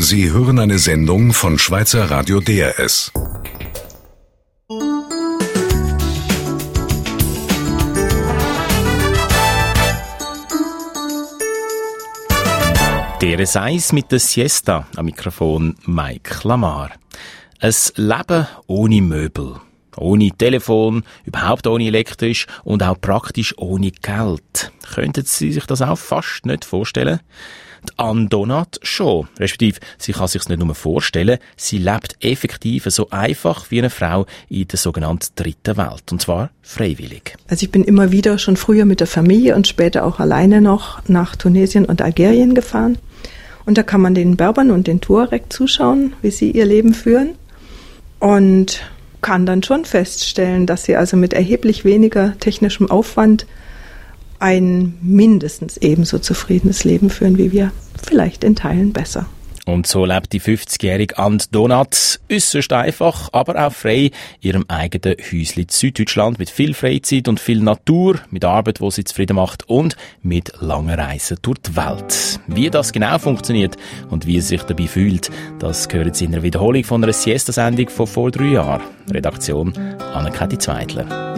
Sie hören eine Sendung von Schweizer Radio DRS. DRS 1 mit der Siesta am Mikrofon Mike Lamar. Ein Leben ohne Möbel. Ohne Telefon, überhaupt ohne elektrisch und auch praktisch ohne Geld. Könnten Sie sich das auch fast nicht vorstellen? Die Anne Donat schon. Respektive, sie kann sich nicht nur vorstellen, sie lebt effektiv so einfach wie eine Frau in der sogenannten dritten Welt. Und zwar freiwillig. Also ich bin immer wieder schon früher mit der Familie und später auch alleine noch nach Tunesien und Algerien gefahren. Und da kann man den Berbern und den Tuareg zuschauen, wie sie ihr Leben führen. Und kann dann schon feststellen, dass sie also mit erheblich weniger technischem Aufwand ein mindestens ebenso zufriedenes Leben führen wie wir, vielleicht in Teilen besser. Und so lebt die 50-jährige Ant Donat äußerst einfach, aber auch frei in ihrem eigenen Häuschen in Süddeutschland mit viel Freizeit und viel Natur, mit Arbeit, wo sie zufrieden macht und mit langen Reisen durch die Welt. Wie das genau funktioniert und wie sie sich dabei fühlt, das Sie in einer Wiederholung von einer Siesta-Sendung von vor drei Jahren. Redaktion Anne-Kathi Zweitler.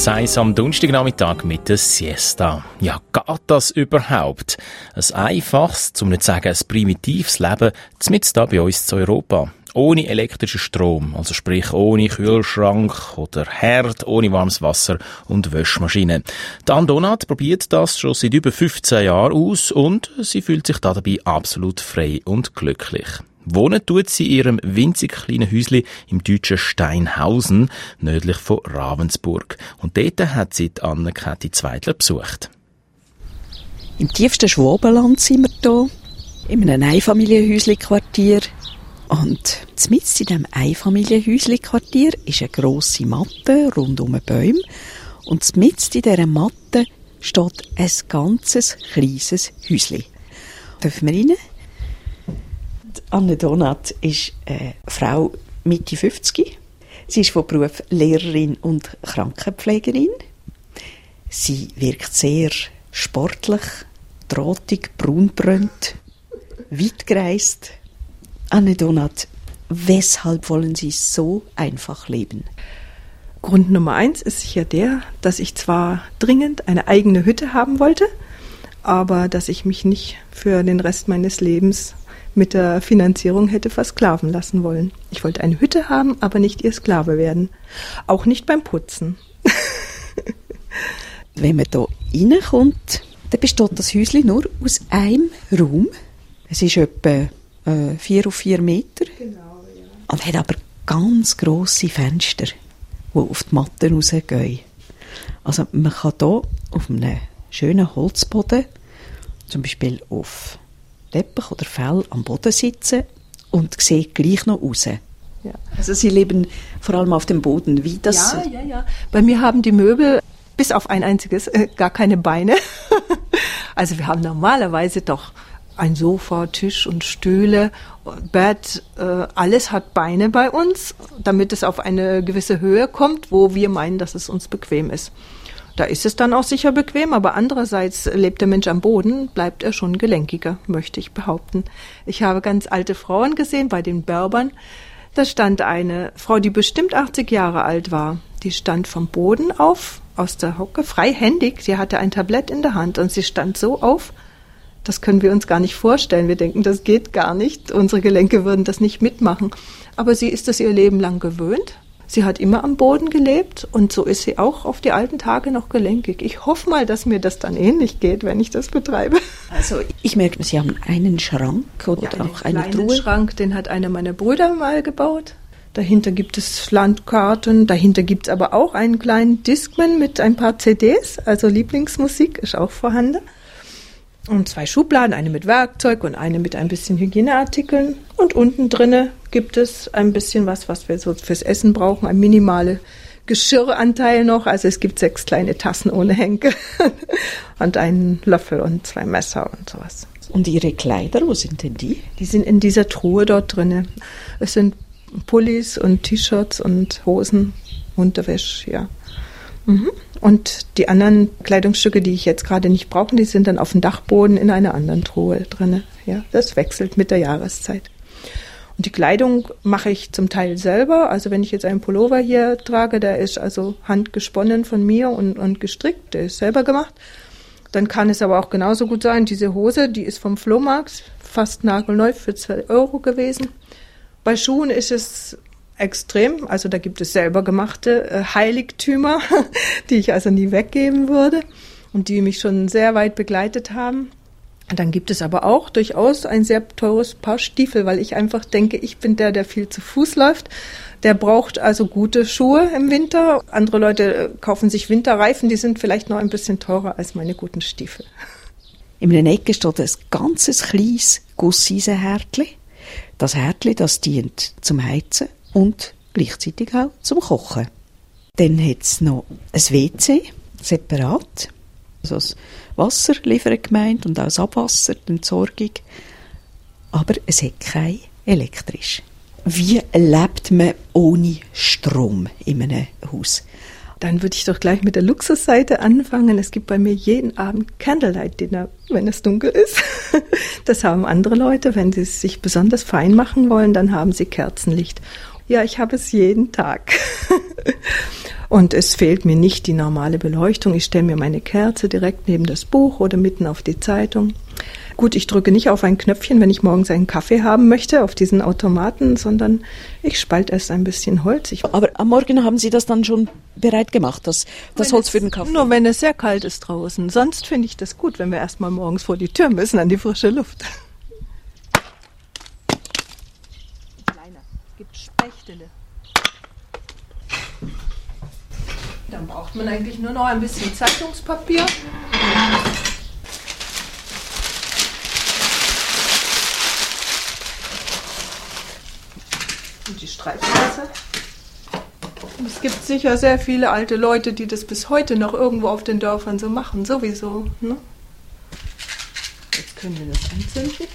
Seis am Donnerstagnachmittag mit der Siesta. Ja, geht das überhaupt? Ein einfaches, zum nicht sagen ein primitives Leben, zumindest da bei uns zu Europa. ohne elektrischen Strom, also sprich ohne Kühlschrank oder Herd, ohne warmes Wasser und Wäschmaschine. Dan Donat probiert das schon seit über 15 Jahren aus und sie fühlt sich dabei absolut frei und glücklich. Wohnen tut sie in ihrem winzig kleinen Häusli im deutschen Steinhausen, nördlich von Ravensburg. Und dort hat sie die Anne-Kathi Zweidler besucht. Im tiefsten Schwabenland sind wir hier, in einem Einfamilienhäusli-Quartier. Und mitten in diesem Einfamilienhäusli-Quartier ist eine grosse Matte rund um Bäume. Und mitten in dieser Matte steht ein ganzes kleines Häusli. Dürfen wir rein? Anne Donat ist eine Frau Mitte 50. Sie ist von Beruf Lehrerin und Krankenpflegerin. Sie wirkt sehr sportlich, drahtig, braunbrönt, weit gereist. Anne Donat, weshalb wollen Sie so einfach leben? Grund Nummer eins ist sicher der, dass ich zwar dringend eine eigene Hütte haben wollte, aber dass ich mich nicht für den Rest meines Lebens mit der Finanzierung hätte versklaven lassen wollen. Ich wollte eine Hütte haben, aber nicht ihr Sklave werden. Auch nicht beim Putzen. Wenn man hier reinkommt, dann besteht das Häuschen nur aus einem Raum. Es ist etwa äh, vier auf vier Meter. Genau, ja. Und hat aber ganz grosse Fenster, die auf die Matten rausgehen. Also man kann hier auf einem schönen Holzboden, zum Beispiel auf Teppich oder Fell am Boden sitzen und sieht gleich noch raus. Ja. Also Sie leben vor allem auf dem Boden. Wie das? Ja, ja, ja. Bei mir haben die Möbel bis auf ein einziges äh, gar keine Beine. also wir haben normalerweise doch ein Sofa, Tisch und Stühle, Bett, äh, alles hat Beine bei uns, damit es auf eine gewisse Höhe kommt, wo wir meinen, dass es uns bequem ist. Da ist es dann auch sicher bequem, aber andererseits lebt der Mensch am Boden, bleibt er schon gelenkiger, möchte ich behaupten. Ich habe ganz alte Frauen gesehen bei den Berbern. Da stand eine Frau, die bestimmt 80 Jahre alt war. Die stand vom Boden auf, aus der Hocke, freihändig. Sie hatte ein Tablett in der Hand und sie stand so auf. Das können wir uns gar nicht vorstellen. Wir denken, das geht gar nicht. Unsere Gelenke würden das nicht mitmachen. Aber sie ist es ihr Leben lang gewöhnt Sie hat immer am Boden gelebt und so ist sie auch auf die alten Tage noch gelenkig. Ich hoffe mal, dass mir das dann ähnlich geht, wenn ich das betreibe. Also ich merke, Sie haben einen Schrank oder ja, auch eine Truhe. Einen Schrank, den hat einer meiner Brüder mal gebaut. Dahinter gibt es Landkarten, dahinter gibt es aber auch einen kleinen Discman mit ein paar CDs, also Lieblingsmusik ist auch vorhanden. Und zwei Schubladen, eine mit Werkzeug und eine mit ein bisschen Hygieneartikeln. Und unten drinne gibt es ein bisschen was, was wir so fürs Essen brauchen, ein minimale Geschirranteil noch. Also es gibt sechs kleine Tassen ohne Henkel und einen Löffel und zwei Messer und sowas. Und Ihre Kleider, wo sind denn die? Die sind in dieser Truhe dort drinne. Es sind Pullis und T-Shirts und Hosen, Unterwäsche, ja. Mhm. Und die anderen Kleidungsstücke, die ich jetzt gerade nicht brauche, die sind dann auf dem Dachboden in einer anderen Truhe drinne. Ja, das wechselt mit der Jahreszeit. Und die Kleidung mache ich zum Teil selber. Also wenn ich jetzt einen Pullover hier trage, der ist also handgesponnen von mir und, und gestrickt, der ist selber gemacht. Dann kann es aber auch genauso gut sein, diese Hose, die ist vom Flohmarkt, fast nagelneu für zwei Euro gewesen. Bei Schuhen ist es extrem. Also da gibt es selber gemachte äh, Heiligtümer, die ich also nie weggeben würde und die mich schon sehr weit begleitet haben. Dann gibt es aber auch durchaus ein sehr teures Paar Stiefel, weil ich einfach denke, ich bin der, der viel zu Fuß läuft. Der braucht also gute Schuhe im Winter. Andere Leute äh, kaufen sich Winterreifen, die sind vielleicht noch ein bisschen teurer als meine guten Stiefel. In einem Ecke steht ein ganzes kleines Gusseisenhärtli. Das Härtli, das dient zum Heizen und gleichzeitig auch zum Kochen. Dann hat es noch ein WC, separat. Also das Wasser liefern gemeint und auch das Abwasser, die Entsorgung. Aber es hat kein elektrisch. Wie lebt man ohne Strom in einem Haus? Dann würde ich doch gleich mit der Luxusseite anfangen. Es gibt bei mir jeden Abend Candlelight Dinner, wenn es dunkel ist. Das haben andere Leute. Wenn sie es sich besonders fein machen wollen, dann haben sie Kerzenlicht. Ja, ich habe es jeden Tag. Und es fehlt mir nicht die normale Beleuchtung. Ich stelle mir meine Kerze direkt neben das Buch oder mitten auf die Zeitung. Gut, ich drücke nicht auf ein Knöpfchen, wenn ich morgens einen Kaffee haben möchte, auf diesen Automaten, sondern ich spalte erst ein bisschen Holz. Ich Aber am Morgen haben Sie das dann schon bereit gemacht, das, das Holz für den Kaffee? Nur wenn es sehr kalt ist draußen. Sonst finde ich das gut, wenn wir erst mal morgens vor die Tür müssen, an die frische Luft. Kleiner, gibt Spechtele. Dann braucht man eigentlich nur noch ein bisschen Zeitungspapier. Und die Streifenwasser. Es gibt sicher sehr viele alte Leute, die das bis heute noch irgendwo auf den Dörfern so machen, sowieso. Ne? Jetzt können wir das anzünden.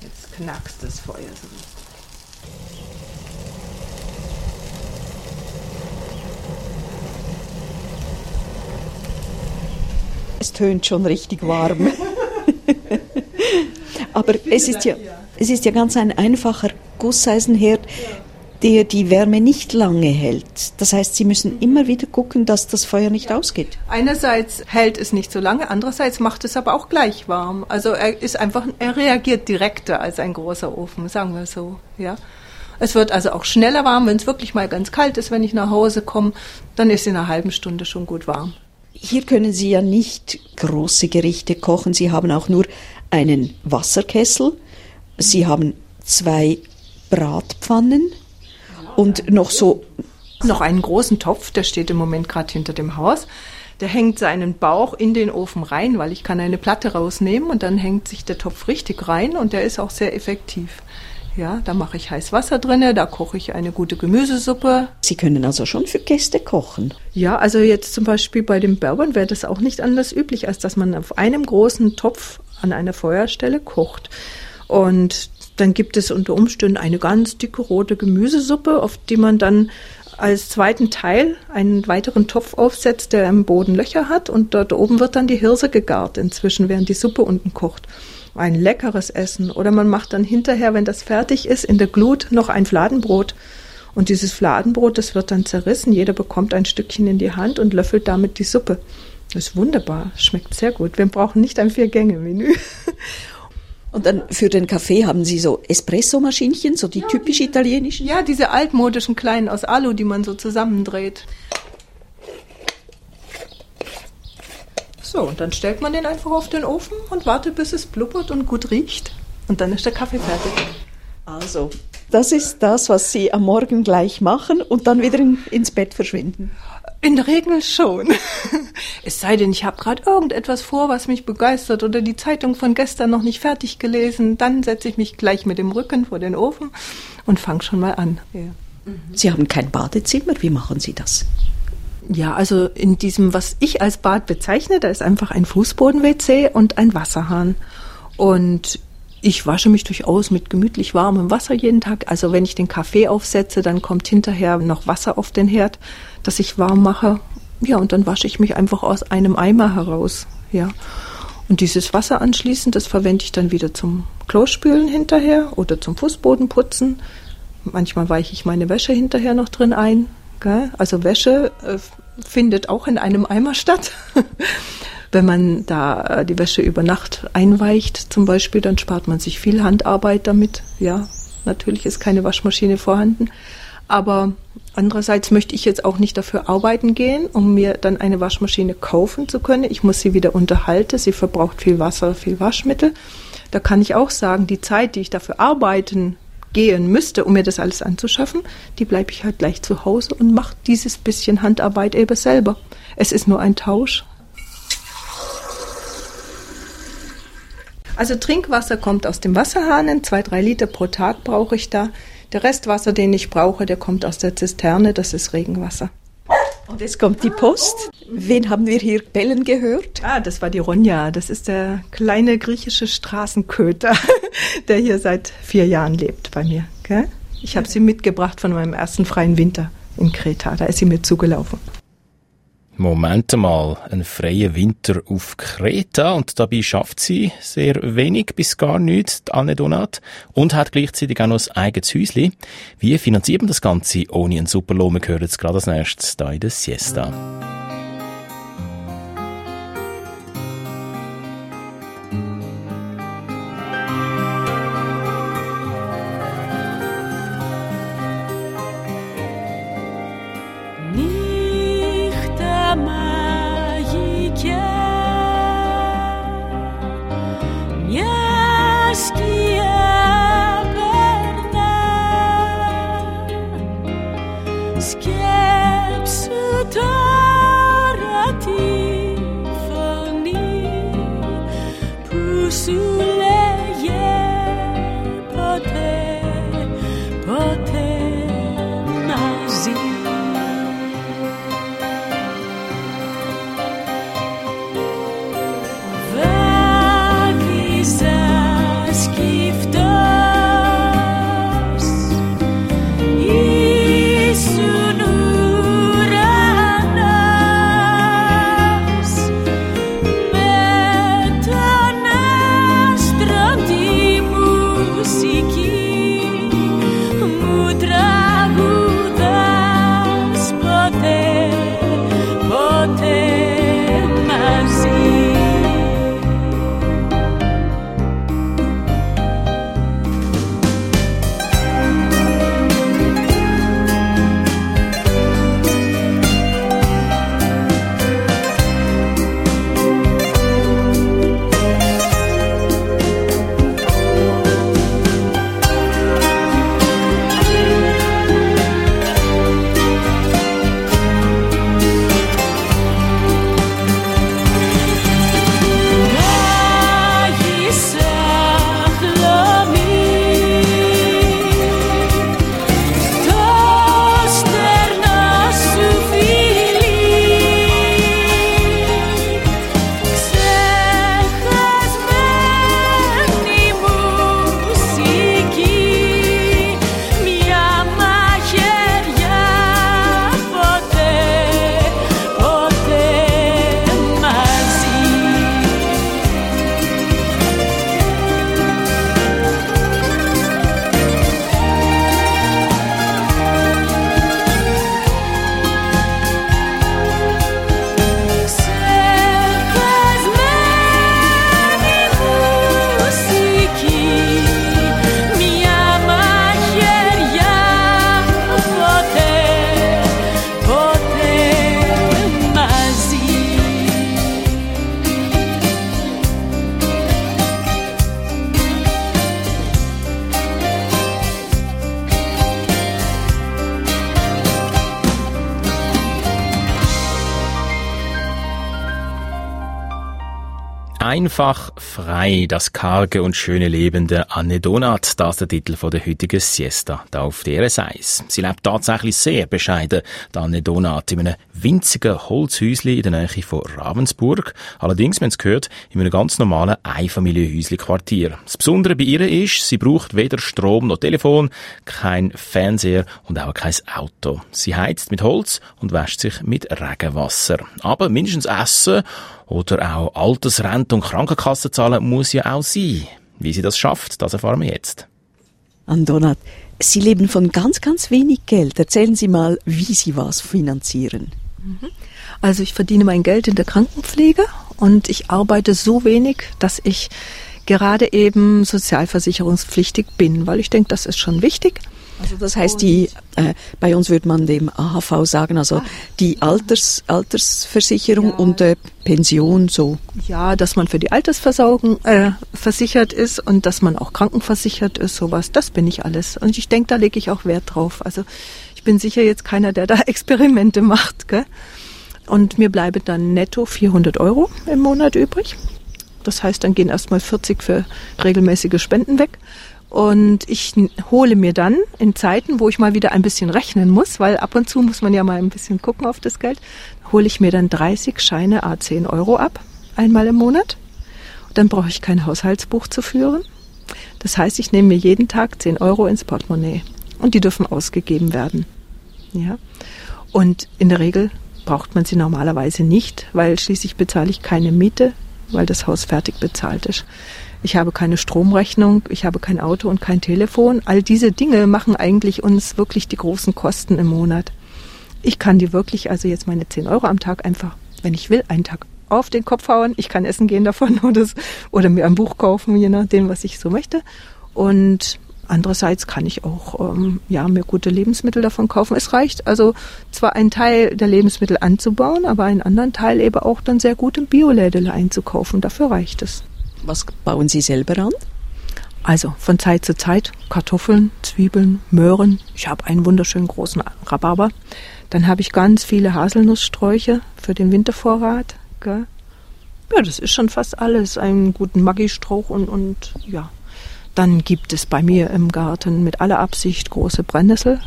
Jetzt knackst das Feuer so. Es tönt schon richtig warm. Aber es ist ja, es ist ja ganz ein einfacher Gusseisenherd, der die Wärme nicht lange hält. Das heißt, Sie müssen immer wieder gucken, dass das Feuer nicht ausgeht. Einerseits hält es nicht so lange, andererseits macht es aber auch gleich warm. Also er ist einfach, er reagiert direkter als ein großer Ofen, sagen wir so, ja. Es wird also auch schneller warm, wenn es wirklich mal ganz kalt ist, wenn ich nach Hause komme, dann ist in einer halben Stunde schon gut warm. Hier können Sie ja nicht große Gerichte kochen. Sie haben auch nur einen Wasserkessel. Sie haben zwei Bratpfannen und noch so Noch einen großen Topf, der steht im Moment gerade hinter dem Haus. Der hängt seinen Bauch in den Ofen rein, weil ich kann eine Platte rausnehmen und dann hängt sich der Topf richtig rein und der ist auch sehr effektiv. Ja, da mache ich heiß Wasser drinne, da koche ich eine gute Gemüsesuppe. Sie können also schon für Gäste kochen. Ja, also jetzt zum Beispiel bei den Berbern wäre das auch nicht anders üblich, als dass man auf einem großen Topf an einer Feuerstelle kocht. Und dann gibt es unter Umständen eine ganz dicke rote Gemüsesuppe, auf die man dann als zweiten Teil einen weiteren Topf aufsetzt, der im Boden Löcher hat und dort oben wird dann die Hirse gegart inzwischen, während die Suppe unten kocht. Ein leckeres Essen. Oder man macht dann hinterher, wenn das fertig ist, in der Glut noch ein Fladenbrot. Und dieses Fladenbrot, das wird dann zerrissen. Jeder bekommt ein Stückchen in die Hand und löffelt damit die Suppe. Das ist wunderbar, schmeckt sehr gut. Wir brauchen nicht ein Vier-Gänge-Menü. Und dann für den Kaffee haben Sie so Espresso-Maschinchen, so die typisch italienischen. Ja, diese altmodischen kleinen aus Alu, die man so zusammendreht. So, und dann stellt man den einfach auf den Ofen und wartet, bis es blubbert und gut riecht. Und dann ist der Kaffee fertig. Also, das ist das, was Sie am Morgen gleich machen und dann wieder in, ins Bett verschwinden. In der Regel schon. Es sei denn, ich habe gerade irgendetwas vor, was mich begeistert oder die Zeitung von gestern noch nicht fertig gelesen. Dann setze ich mich gleich mit dem Rücken vor den Ofen und fange schon mal an. Ja. Sie haben kein Badezimmer, wie machen Sie das? Ja, also in diesem, was ich als Bad bezeichne, da ist einfach ein Fußboden-WC und ein Wasserhahn. Und ich wasche mich durchaus mit gemütlich warmem Wasser jeden Tag. Also wenn ich den Kaffee aufsetze, dann kommt hinterher noch Wasser auf den Herd, das ich warm mache. Ja, und dann wasche ich mich einfach aus einem Eimer heraus. Ja. Und dieses Wasser anschließend, das verwende ich dann wieder zum Klospülen hinterher oder zum Fußbodenputzen. Manchmal weiche ich meine Wäsche hinterher noch drin ein. Also Wäsche äh, findet auch in einem Eimer statt. Wenn man da äh, die Wäsche über Nacht einweicht zum Beispiel, dann spart man sich viel Handarbeit damit. Ja, natürlich ist keine Waschmaschine vorhanden. Aber andererseits möchte ich jetzt auch nicht dafür arbeiten gehen, um mir dann eine Waschmaschine kaufen zu können. Ich muss sie wieder unterhalten. Sie verbraucht viel Wasser, viel Waschmittel. Da kann ich auch sagen, die Zeit, die ich dafür arbeiten gehen müsste, um mir das alles anzuschaffen, die bleibe ich halt gleich zu Hause und mache dieses bisschen Handarbeit eben selber. Es ist nur ein Tausch. Also Trinkwasser kommt aus dem Wasserhahn, zwei, drei Liter pro Tag brauche ich da. Der Restwasser, den ich brauche, der kommt aus der Zisterne, das ist Regenwasser. Und jetzt kommt die Post. Wen haben wir hier bellen gehört? Ah, das war die Ronja. Das ist der kleine griechische Straßenköter, der hier seit vier Jahren lebt bei mir. Gell? Ich habe sie mitgebracht von meinem ersten freien Winter in Kreta. Da ist sie mir zugelaufen. Moment mal, ein freier Winter auf Kreta und dabei schafft sie sehr wenig bis gar nichts, die Anne Donat, und hat gleichzeitig auch noch ein eigenes Häuschen. Wie finanziert man das Ganze ohne einen Superlohn? Wir hören jetzt gerade als nächstes da in der Siesta. Einfach frei, das karge und schöne Leben der Anne Donat, das ist der Titel von der heutigen Siesta, da auf der Eis. Sie lebt tatsächlich sehr bescheiden, die Anne Donat, in einem winzigen Holzhäusli in der Nähe von Ravensburg. Allerdings, wenn es gehört, in einem ganz normalen Einfamilienhäusli-Quartier. Das Besondere bei ihr ist, sie braucht weder Strom noch Telefon, kein Fernseher und auch kein Auto. Sie heizt mit Holz und wäscht sich mit Regenwasser. Aber mindestens Essen oder auch Altersrente und Krankenkasse zahlen muss ja auch sie. Wie sie das schafft, das erfahren wir jetzt. Andonat, Sie leben von ganz, ganz wenig Geld. Erzählen Sie mal, wie Sie was finanzieren. Also ich verdiene mein Geld in der Krankenpflege und ich arbeite so wenig, dass ich gerade eben sozialversicherungspflichtig bin, weil ich denke, das ist schon wichtig. Also das heißt, die, äh, bei uns würde man dem AHV sagen, also Ah. die Alters, Altersversicherung Ja. und äh, Pension so. Ja, dass man für die Altersversorgung äh, versichert ist und dass man auch krankenversichert ist, sowas, das bin ich alles. Und ich denke, da lege ich auch Wert drauf. Also ich bin sicher jetzt keiner, der da Experimente macht. Gell? Und mir bleiben dann netto 400 Euro im Monat übrig. Das heißt, dann gehen erstmal 40 für regelmäßige Spenden weg. Und ich hole mir dann in Zeiten, wo ich mal wieder ein bisschen rechnen muss, weil ab und zu muss man ja mal ein bisschen gucken auf das Geld, hole ich mir dann 30 Scheine A 10 Euro ab, einmal im Monat. Dann brauche ich kein Haushaltsbuch zu führen. Das heißt, ich nehme mir jeden Tag 10 Euro ins Portemonnaie und die dürfen ausgegeben werden. Ja. Und in der Regel braucht man sie normalerweise nicht, weil schließlich bezahle ich keine Miete, weil das Haus fertig bezahlt ist. Ich habe keine Stromrechnung, ich habe kein Auto und kein Telefon. All diese Dinge machen eigentlich uns wirklich die großen Kosten im Monat. Ich kann die wirklich, also jetzt meine 10 Euro am Tag einfach, wenn ich will, einen Tag auf den Kopf hauen. Ich kann essen gehen davon oder, oder mir ein Buch kaufen, je nachdem, was ich so möchte. Und andererseits kann ich auch ähm, ja, mir gute Lebensmittel davon kaufen. Es reicht also zwar einen Teil der Lebensmittel anzubauen, aber einen anderen Teil eben auch dann sehr gut im Biolädele einzukaufen. Dafür reicht es. Was bauen Sie selber an? Also von Zeit zu Zeit Kartoffeln, Zwiebeln, Möhren. Ich habe einen wunderschönen großen Rhabarber. Dann habe ich ganz viele Haselnusssträuche für den Wintervorrat. Ja, das ist schon fast alles. Einen guten Maggi-Strauch und, und ja. Dann gibt es bei mir im Garten mit aller Absicht große Brennnessel,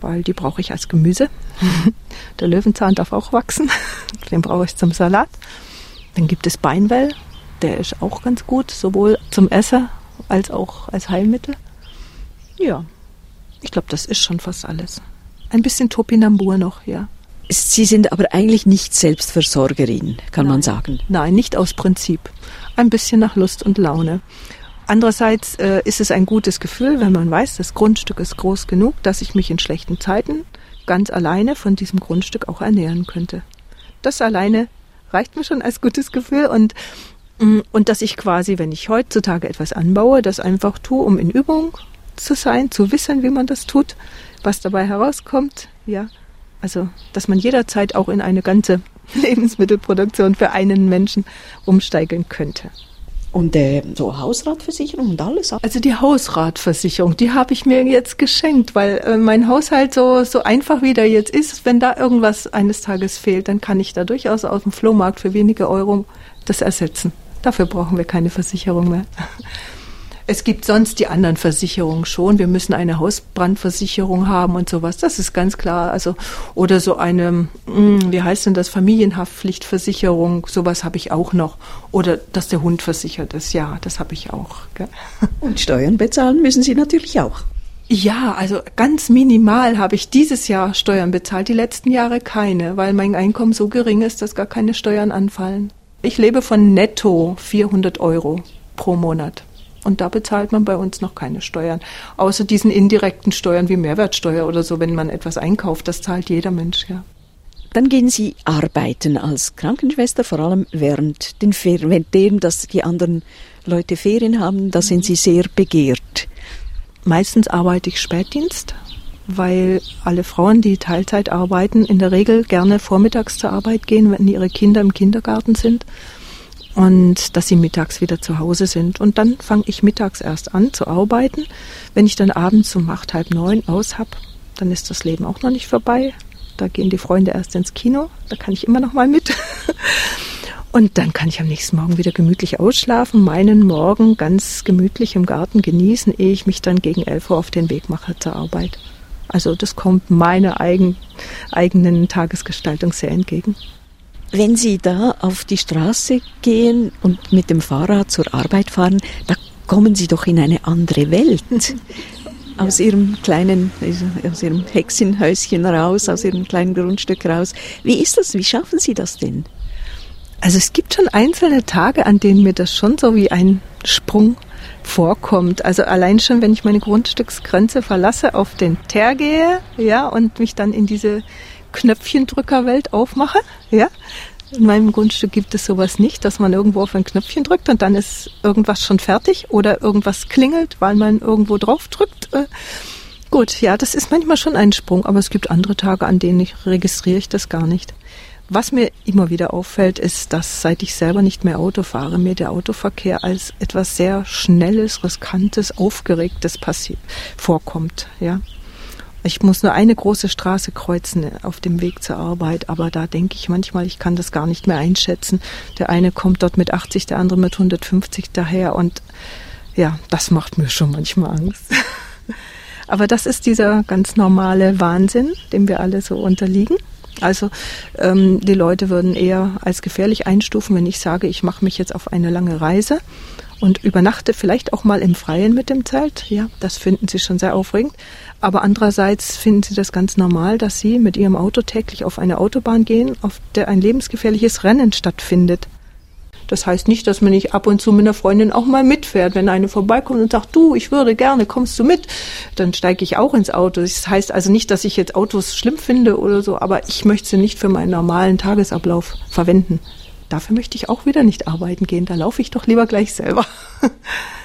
weil die brauche ich als Gemüse. Der Löwenzahn darf auch wachsen. Den brauche ich zum Salat. Dann gibt es Beinwell, der ist auch ganz gut, sowohl zum Essen als auch als Heilmittel. Ja, ich glaube, das ist schon fast alles. Ein bisschen Topinambur noch, ja. Sie sind aber eigentlich nicht Selbstversorgerin, kann man Nein. sagen. Nein, nicht aus Prinzip. Ein bisschen nach Lust und Laune. Andererseits äh, ist es ein gutes Gefühl, wenn man weiß, das Grundstück ist groß genug, dass ich mich in schlechten Zeiten ganz alleine von diesem Grundstück auch ernähren könnte. Das alleine reicht mir schon als gutes Gefühl und und dass ich quasi, wenn ich heutzutage etwas anbaue, das einfach tue, um in Übung zu sein, zu wissen, wie man das tut, was dabei herauskommt, ja. Also, dass man jederzeit auch in eine ganze Lebensmittelproduktion für einen Menschen umsteigen könnte. Und äh, so Hausratversicherung und alles. Also die Hausratversicherung, die habe ich mir jetzt geschenkt, weil äh, mein Haushalt so, so einfach wie der jetzt ist, wenn da irgendwas eines Tages fehlt, dann kann ich da durchaus aus dem Flohmarkt für wenige Euro das ersetzen. Dafür brauchen wir keine Versicherung mehr. Es gibt sonst die anderen Versicherungen schon. Wir müssen eine Hausbrandversicherung haben und sowas. Das ist ganz klar. Also oder so eine, hm, wie heißt denn das, Familienhaftpflichtversicherung. Sowas habe ich auch noch. Oder dass der Hund versichert ist. Ja, das habe ich auch. Gell? Und Steuern bezahlen müssen Sie natürlich auch. Ja, also ganz minimal habe ich dieses Jahr Steuern bezahlt, die letzten Jahre keine, weil mein Einkommen so gering ist, dass gar keine Steuern anfallen. Ich lebe von netto 400 Euro pro Monat. Und da bezahlt man bei uns noch keine Steuern. Außer diesen indirekten Steuern wie Mehrwertsteuer oder so, wenn man etwas einkauft. Das zahlt jeder Mensch, ja. Dann gehen Sie arbeiten als Krankenschwester, vor allem während den Ferien, während dass die anderen Leute Ferien haben, da sind Sie sehr begehrt. Meistens arbeite ich Spätdienst, weil alle Frauen, die Teilzeit arbeiten, in der Regel gerne vormittags zur Arbeit gehen, wenn ihre Kinder im Kindergarten sind und dass sie mittags wieder zu Hause sind. Und dann fange ich mittags erst an zu arbeiten. Wenn ich dann abends um acht, halb neun aus hab, dann ist das Leben auch noch nicht vorbei. Da gehen die Freunde erst ins Kino, da kann ich immer noch mal mit. Und dann kann ich am nächsten Morgen wieder gemütlich ausschlafen, meinen Morgen ganz gemütlich im Garten genießen, ehe ich mich dann gegen 11 Uhr auf den Weg mache zur Arbeit. Also das kommt meiner eigen, eigenen Tagesgestaltung sehr entgegen. Wenn Sie da auf die Straße gehen und mit dem Fahrrad zur Arbeit fahren, da kommen Sie doch in eine andere Welt. aus Ihrem kleinen, aus Ihrem Hexenhäuschen raus, aus Ihrem kleinen Grundstück raus. Wie ist das? Wie schaffen Sie das denn? Also es gibt schon einzelne Tage, an denen mir das schon so wie ein Sprung vorkommt. Also allein schon, wenn ich meine Grundstücksgrenze verlasse, auf den Teer gehe, ja, und mich dann in diese Knöpfchendrückerwelt aufmache, ja. In meinem Grundstück gibt es sowas nicht, dass man irgendwo auf ein Knöpfchen drückt und dann ist irgendwas schon fertig oder irgendwas klingelt, weil man irgendwo drauf drückt. Äh, gut, ja, das ist manchmal schon ein Sprung, aber es gibt andere Tage, an denen ich registriere ich das gar nicht. Was mir immer wieder auffällt, ist, dass seit ich selber nicht mehr Auto fahre, mir der Autoverkehr als etwas sehr Schnelles, Riskantes, Aufgeregtes vorkommt. Ja. Ich muss nur eine große Straße kreuzen auf dem Weg zur Arbeit, aber da denke ich manchmal, ich kann das gar nicht mehr einschätzen. Der eine kommt dort mit 80, der andere mit 150 daher und ja, das macht mir schon manchmal Angst. aber das ist dieser ganz normale Wahnsinn, dem wir alle so unterliegen. Also ähm, die Leute würden eher als gefährlich einstufen, wenn ich sage, ich mache mich jetzt auf eine lange Reise und übernachte vielleicht auch mal im Freien mit dem Zelt. Ja, das finden sie schon sehr aufregend. Aber andererseits finden sie das ganz normal, dass sie mit ihrem Auto täglich auf eine Autobahn gehen, auf der ein lebensgefährliches Rennen stattfindet. Das heißt nicht, dass man nicht ab und zu mit einer Freundin auch mal mitfährt. Wenn eine vorbeikommt und sagt, du, ich würde gerne, kommst du mit? Dann steige ich auch ins Auto. Das heißt also nicht, dass ich jetzt Autos schlimm finde oder so, aber ich möchte sie nicht für meinen normalen Tagesablauf verwenden. Dafür möchte ich auch wieder nicht arbeiten gehen. Da laufe ich doch lieber gleich selber.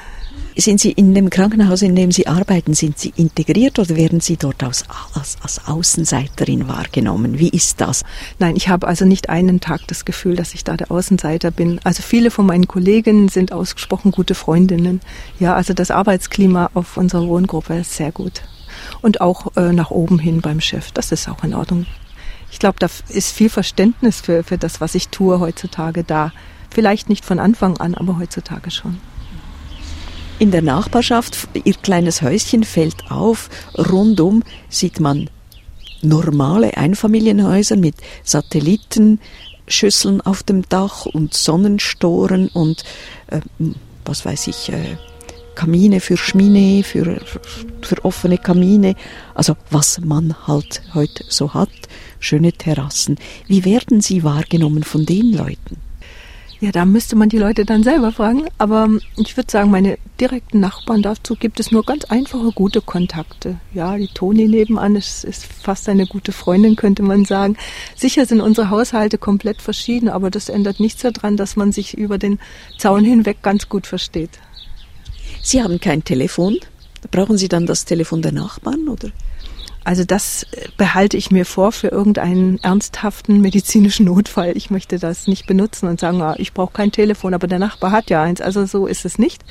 Sind Sie in dem Krankenhaus, in dem Sie arbeiten, sind Sie integriert oder werden Sie dort als, als, als Außenseiterin wahrgenommen? Wie ist das? Nein, ich habe also nicht einen Tag das Gefühl, dass ich da der Außenseiter bin. Also viele von meinen Kolleginnen sind ausgesprochen gute Freundinnen. Ja, also das Arbeitsklima auf unserer Wohngruppe ist sehr gut. Und auch äh, nach oben hin beim Chef, das ist auch in Ordnung. Ich glaube, da ist viel Verständnis für, für das, was ich tue heutzutage da. Vielleicht nicht von Anfang an, aber heutzutage schon. In der Nachbarschaft, ihr kleines Häuschen fällt auf, rundum sieht man normale Einfamilienhäuser mit Satellitenschüsseln auf dem Dach und Sonnenstoren und äh, was weiß ich, äh, Kamine für Schmine, für, für offene Kamine, also was man halt heute so hat, schöne Terrassen. Wie werden sie wahrgenommen von den Leuten? Ja, da müsste man die Leute dann selber fragen. Aber ich würde sagen, meine direkten Nachbarn dazu gibt es nur ganz einfache, gute Kontakte. Ja, die Toni nebenan ist, ist fast eine gute Freundin, könnte man sagen. Sicher sind unsere Haushalte komplett verschieden, aber das ändert nichts daran, dass man sich über den Zaun hinweg ganz gut versteht. Sie haben kein Telefon. Brauchen Sie dann das Telefon der Nachbarn oder? Also das äh, behalte ich mir vor für irgendeinen ernsthaften medizinischen Notfall. Ich möchte das nicht benutzen und sagen, ah, ich brauche kein Telefon, aber der Nachbar hat ja eins. Also so ist es nicht.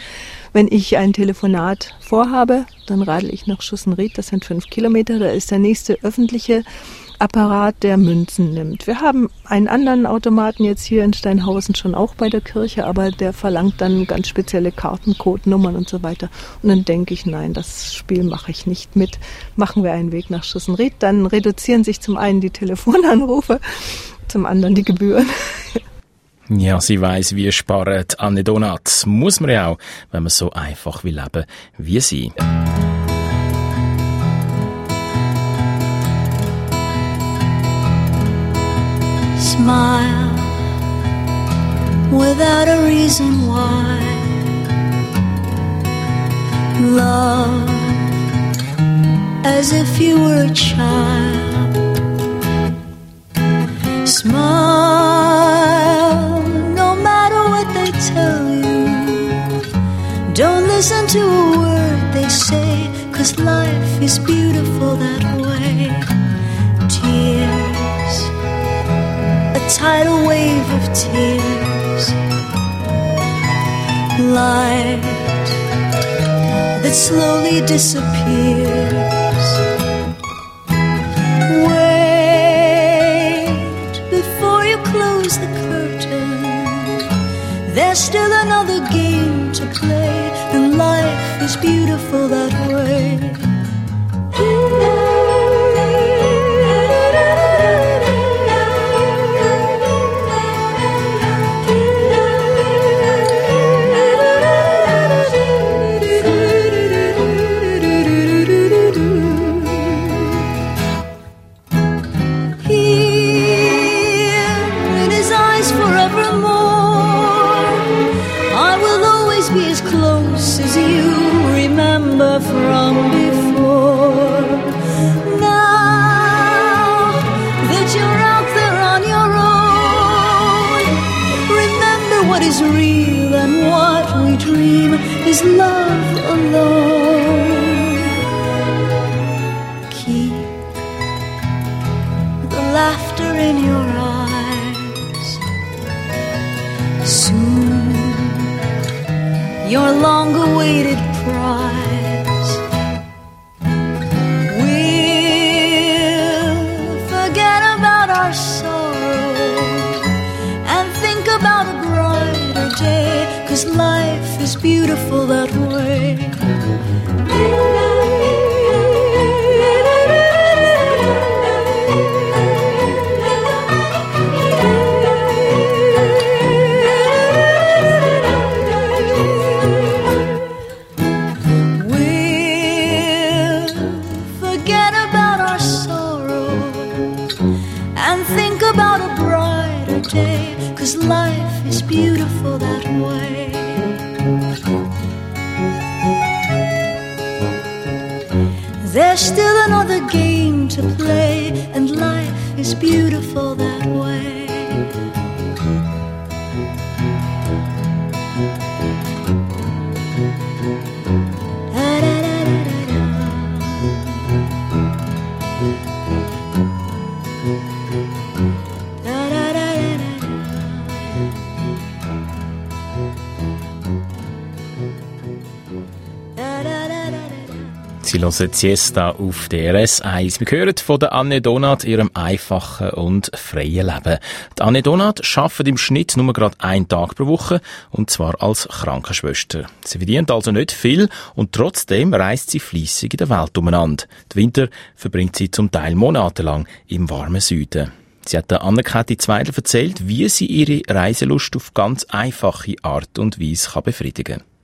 Wenn ich ein Telefonat vorhabe, dann radel ich nach Schussenried, das sind fünf Kilometer, da ist der nächste öffentliche Apparat, der Münzen nimmt. Wir haben einen anderen Automaten jetzt hier in Steinhausen schon auch bei der Kirche, aber der verlangt dann ganz spezielle Karten, Codenummern und so weiter. Und dann denke ich, nein, das Spiel mache ich nicht mit. Machen wir einen Weg nach Schussenried, dann reduzieren sich zum einen die Telefonanrufe, zum anderen die Gebühren. Ja, sie weiß, wie spart Anne Donat. Muss man ja auch, wenn man so einfach will leben wie sie. Smile without a reason why. Love as if you were a child. Smile no matter what they tell you. Don't listen to a word they say, cause life is beautiful that way. Tears tidal wave of tears. Light that slowly disappears. Wait before you close the curtain. There's still another game to play, and life is beautiful that way. Beautiful that way. We'll forget about our sorrow and think about a brighter day. Cause life is beautiful that way. There's still another game to play, and life is beautiful that way. Sie hören Siesta auf DRS 1. Wir hören von der Anne Donat ihrem einfachen und freien Leben. Die Anne Donat arbeitet im Schnitt nur gerade einen Tag pro Woche und zwar als Krankenschwester. Sie verdient also nicht viel und trotzdem reist sie fließig in der Welt umeinander. Die Winter verbringt sie zum Teil monatelang im warmen Süden. Sie hat der Anne-Kathi Zweidler erzählt, wie sie ihre Reiselust auf ganz einfache Art und Weise kann befriedigen kann.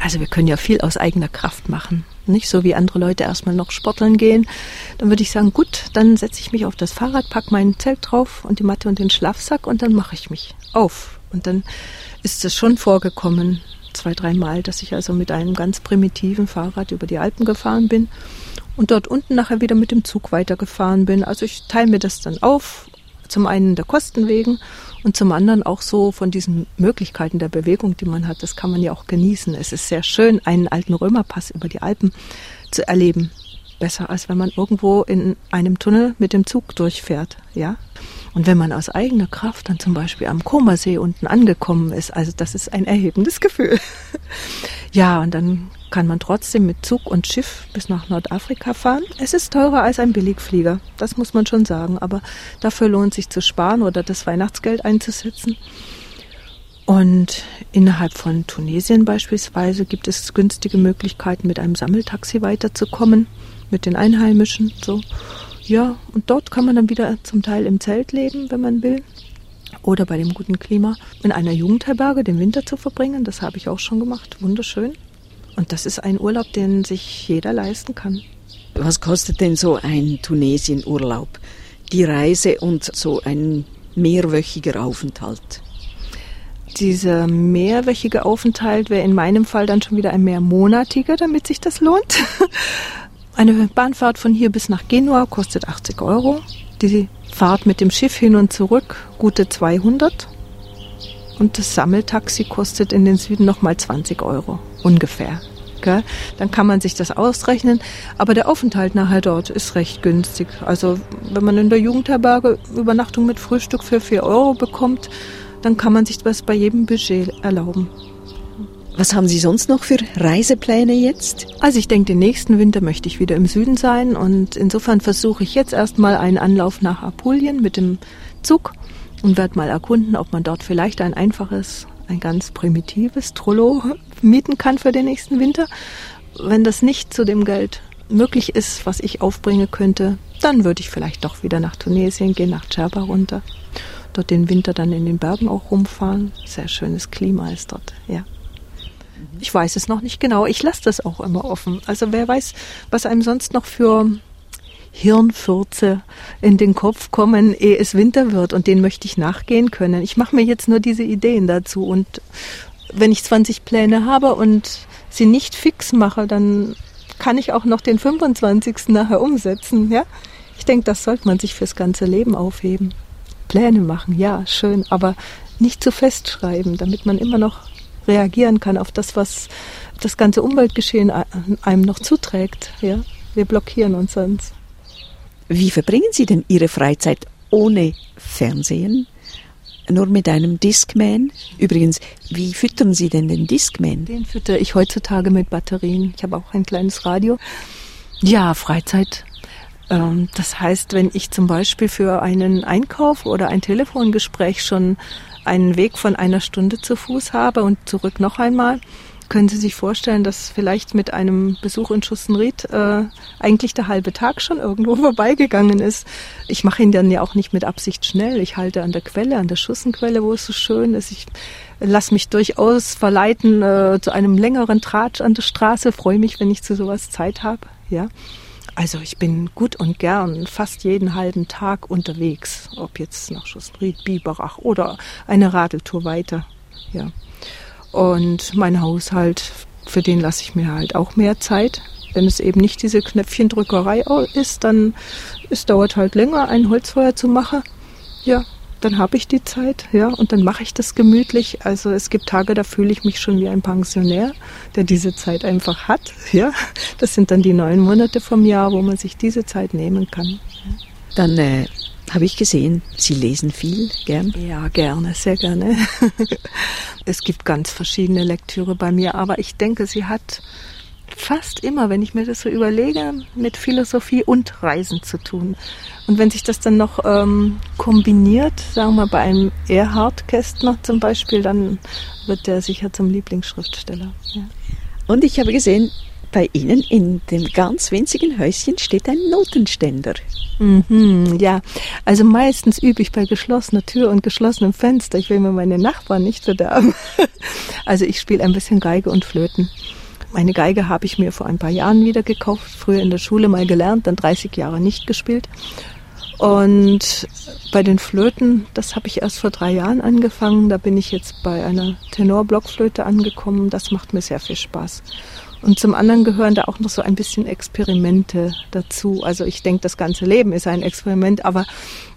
Also wir können ja viel aus eigener Kraft machen. Nicht so wie andere Leute erstmal noch sporteln gehen. Dann würde ich sagen, gut, dann setze ich mich auf das Fahrrad, pack mein Zelt drauf und die Matte und den Schlafsack und dann mache ich mich auf. Und dann ist es schon vorgekommen, zwei, dreimal, dass ich also mit einem ganz primitiven Fahrrad über die Alpen gefahren bin und dort unten nachher wieder mit dem Zug weitergefahren bin. Also ich teile mir das dann auf, zum einen der Kosten wegen und zum anderen auch so von diesen Möglichkeiten der Bewegung, die man hat. Das kann man ja auch genießen. Es ist sehr schön, einen alten Römerpass über die Alpen zu erleben. Besser als wenn man irgendwo in einem Tunnel mit dem Zug durchfährt, ja. Und wenn man aus eigener Kraft dann zum Beispiel am Komersee unten angekommen ist, also das ist ein erhebendes Gefühl. ja, und dann kann man trotzdem mit Zug und Schiff bis nach Nordafrika fahren. Es ist teurer als ein Billigflieger, das muss man schon sagen, aber dafür lohnt sich zu sparen oder das Weihnachtsgeld einzusetzen. Und innerhalb von Tunesien beispielsweise gibt es günstige Möglichkeiten, mit einem Sammeltaxi weiterzukommen, mit den Einheimischen. So. Ja, und dort kann man dann wieder zum Teil im Zelt leben, wenn man will. Oder bei dem guten Klima in einer Jugendherberge den Winter zu verbringen. Das habe ich auch schon gemacht. Wunderschön. Und das ist ein Urlaub, den sich jeder leisten kann. Was kostet denn so ein Tunesien-Urlaub? Die Reise und so ein mehrwöchiger Aufenthalt? Dieser mehrwöchige Aufenthalt wäre in meinem Fall dann schon wieder ein mehrmonatiger, damit sich das lohnt. Eine Bahnfahrt von hier bis nach Genua kostet 80 Euro. Die Fahrt mit dem Schiff hin und zurück gute 200. Und das Sammeltaxi kostet in den Süden nochmal 20 Euro, ungefähr. Gell? Dann kann man sich das ausrechnen. Aber der Aufenthalt nachher dort ist recht günstig. Also wenn man in der Jugendherberge Übernachtung mit Frühstück für 4 Euro bekommt, dann kann man sich das bei jedem Budget erlauben. Was haben Sie sonst noch für Reisepläne jetzt? Also ich denke, den nächsten Winter möchte ich wieder im Süden sein und insofern versuche ich jetzt erstmal einen Anlauf nach Apulien mit dem Zug. Und werde mal erkunden, ob man dort vielleicht ein einfaches, ein ganz primitives Trollo mieten kann für den nächsten Winter. Wenn das nicht zu dem Geld möglich ist, was ich aufbringen könnte, dann würde ich vielleicht doch wieder nach Tunesien gehen, nach Djerba runter. Dort den Winter dann in den Bergen auch rumfahren. Sehr schönes Klima ist dort, ja. Ich weiß es noch nicht genau. Ich lasse das auch immer offen. Also wer weiß, was einem sonst noch für Hirnfürze in den Kopf kommen, ehe es Winter wird. Und denen möchte ich nachgehen können. Ich mache mir jetzt nur diese Ideen dazu. Und wenn ich 20 Pläne habe und sie nicht fix mache, dann kann ich auch noch den 25. nachher umsetzen. Ja? Ich denke, das sollte man sich fürs ganze Leben aufheben. Pläne machen, ja, schön, aber nicht zu festschreiben, damit man immer noch reagieren kann auf das, was das ganze Umweltgeschehen einem noch zuträgt. Ja? Wir blockieren uns sonst. Wie verbringen Sie denn Ihre Freizeit ohne Fernsehen? Nur mit einem Discman? Übrigens, wie füttern Sie denn den Discman? Den fütter ich heutzutage mit Batterien. Ich habe auch ein kleines Radio. Ja, Freizeit. Ähm, das heißt, wenn ich zum Beispiel für einen Einkauf oder ein Telefongespräch schon einen Weg von einer Stunde zu Fuß habe und zurück noch einmal, können Sie sich vorstellen, dass vielleicht mit einem Besuch in Schussenried äh, eigentlich der halbe Tag schon irgendwo vorbeigegangen ist. Ich mache ihn dann ja auch nicht mit Absicht schnell. Ich halte an der Quelle, an der Schussenquelle, wo es so schön ist. Ich lasse mich durchaus verleiten äh, zu einem längeren Tratsch an der Straße. Freue mich, wenn ich zu sowas Zeit habe. Ja. Also ich bin gut und gern fast jeden halben Tag unterwegs, ob jetzt nach Schussenried, Biberach oder eine Radeltour weiter. Ja. Und mein Haushalt, für den lasse ich mir halt auch mehr Zeit. Wenn es eben nicht diese Knöpfchendrückerei ist, dann es dauert halt länger, ein Holzfeuer zu machen. Ja, dann habe ich die Zeit, ja, und dann mache ich das gemütlich. Also es gibt Tage, da fühle ich mich schon wie ein Pensionär, der diese Zeit einfach hat, ja. Das sind dann die neun Monate vom Jahr, wo man sich diese Zeit nehmen kann. Dann äh, habe ich gesehen, Sie lesen viel, gern? Ja, gerne, sehr gerne. es gibt ganz verschiedene Lektüre bei mir, aber ich denke, sie hat fast immer, wenn ich mir das so überlege, mit Philosophie und Reisen zu tun. Und wenn sich das dann noch ähm, kombiniert, sagen wir bei einem Erhard Kästner zum Beispiel, dann wird der sicher zum Lieblingsschriftsteller. Ja. Und ich habe gesehen, bei Ihnen in dem ganz winzigen Häuschen steht ein Notenständer. Mhm, ja, also meistens übe ich bei geschlossener Tür und geschlossenem Fenster. Ich will mir meine Nachbarn nicht verderben. Also ich spiele ein bisschen Geige und Flöten. Meine Geige habe ich mir vor ein paar Jahren wieder gekauft, früher in der Schule mal gelernt, dann 30 Jahre nicht gespielt. Und bei den Flöten, das habe ich erst vor drei Jahren angefangen. Da bin ich jetzt bei einer Tenorblockflöte angekommen. Das macht mir sehr viel Spaß. Und zum anderen gehören da auch noch so ein bisschen Experimente dazu. Also ich denke, das ganze Leben ist ein Experiment, aber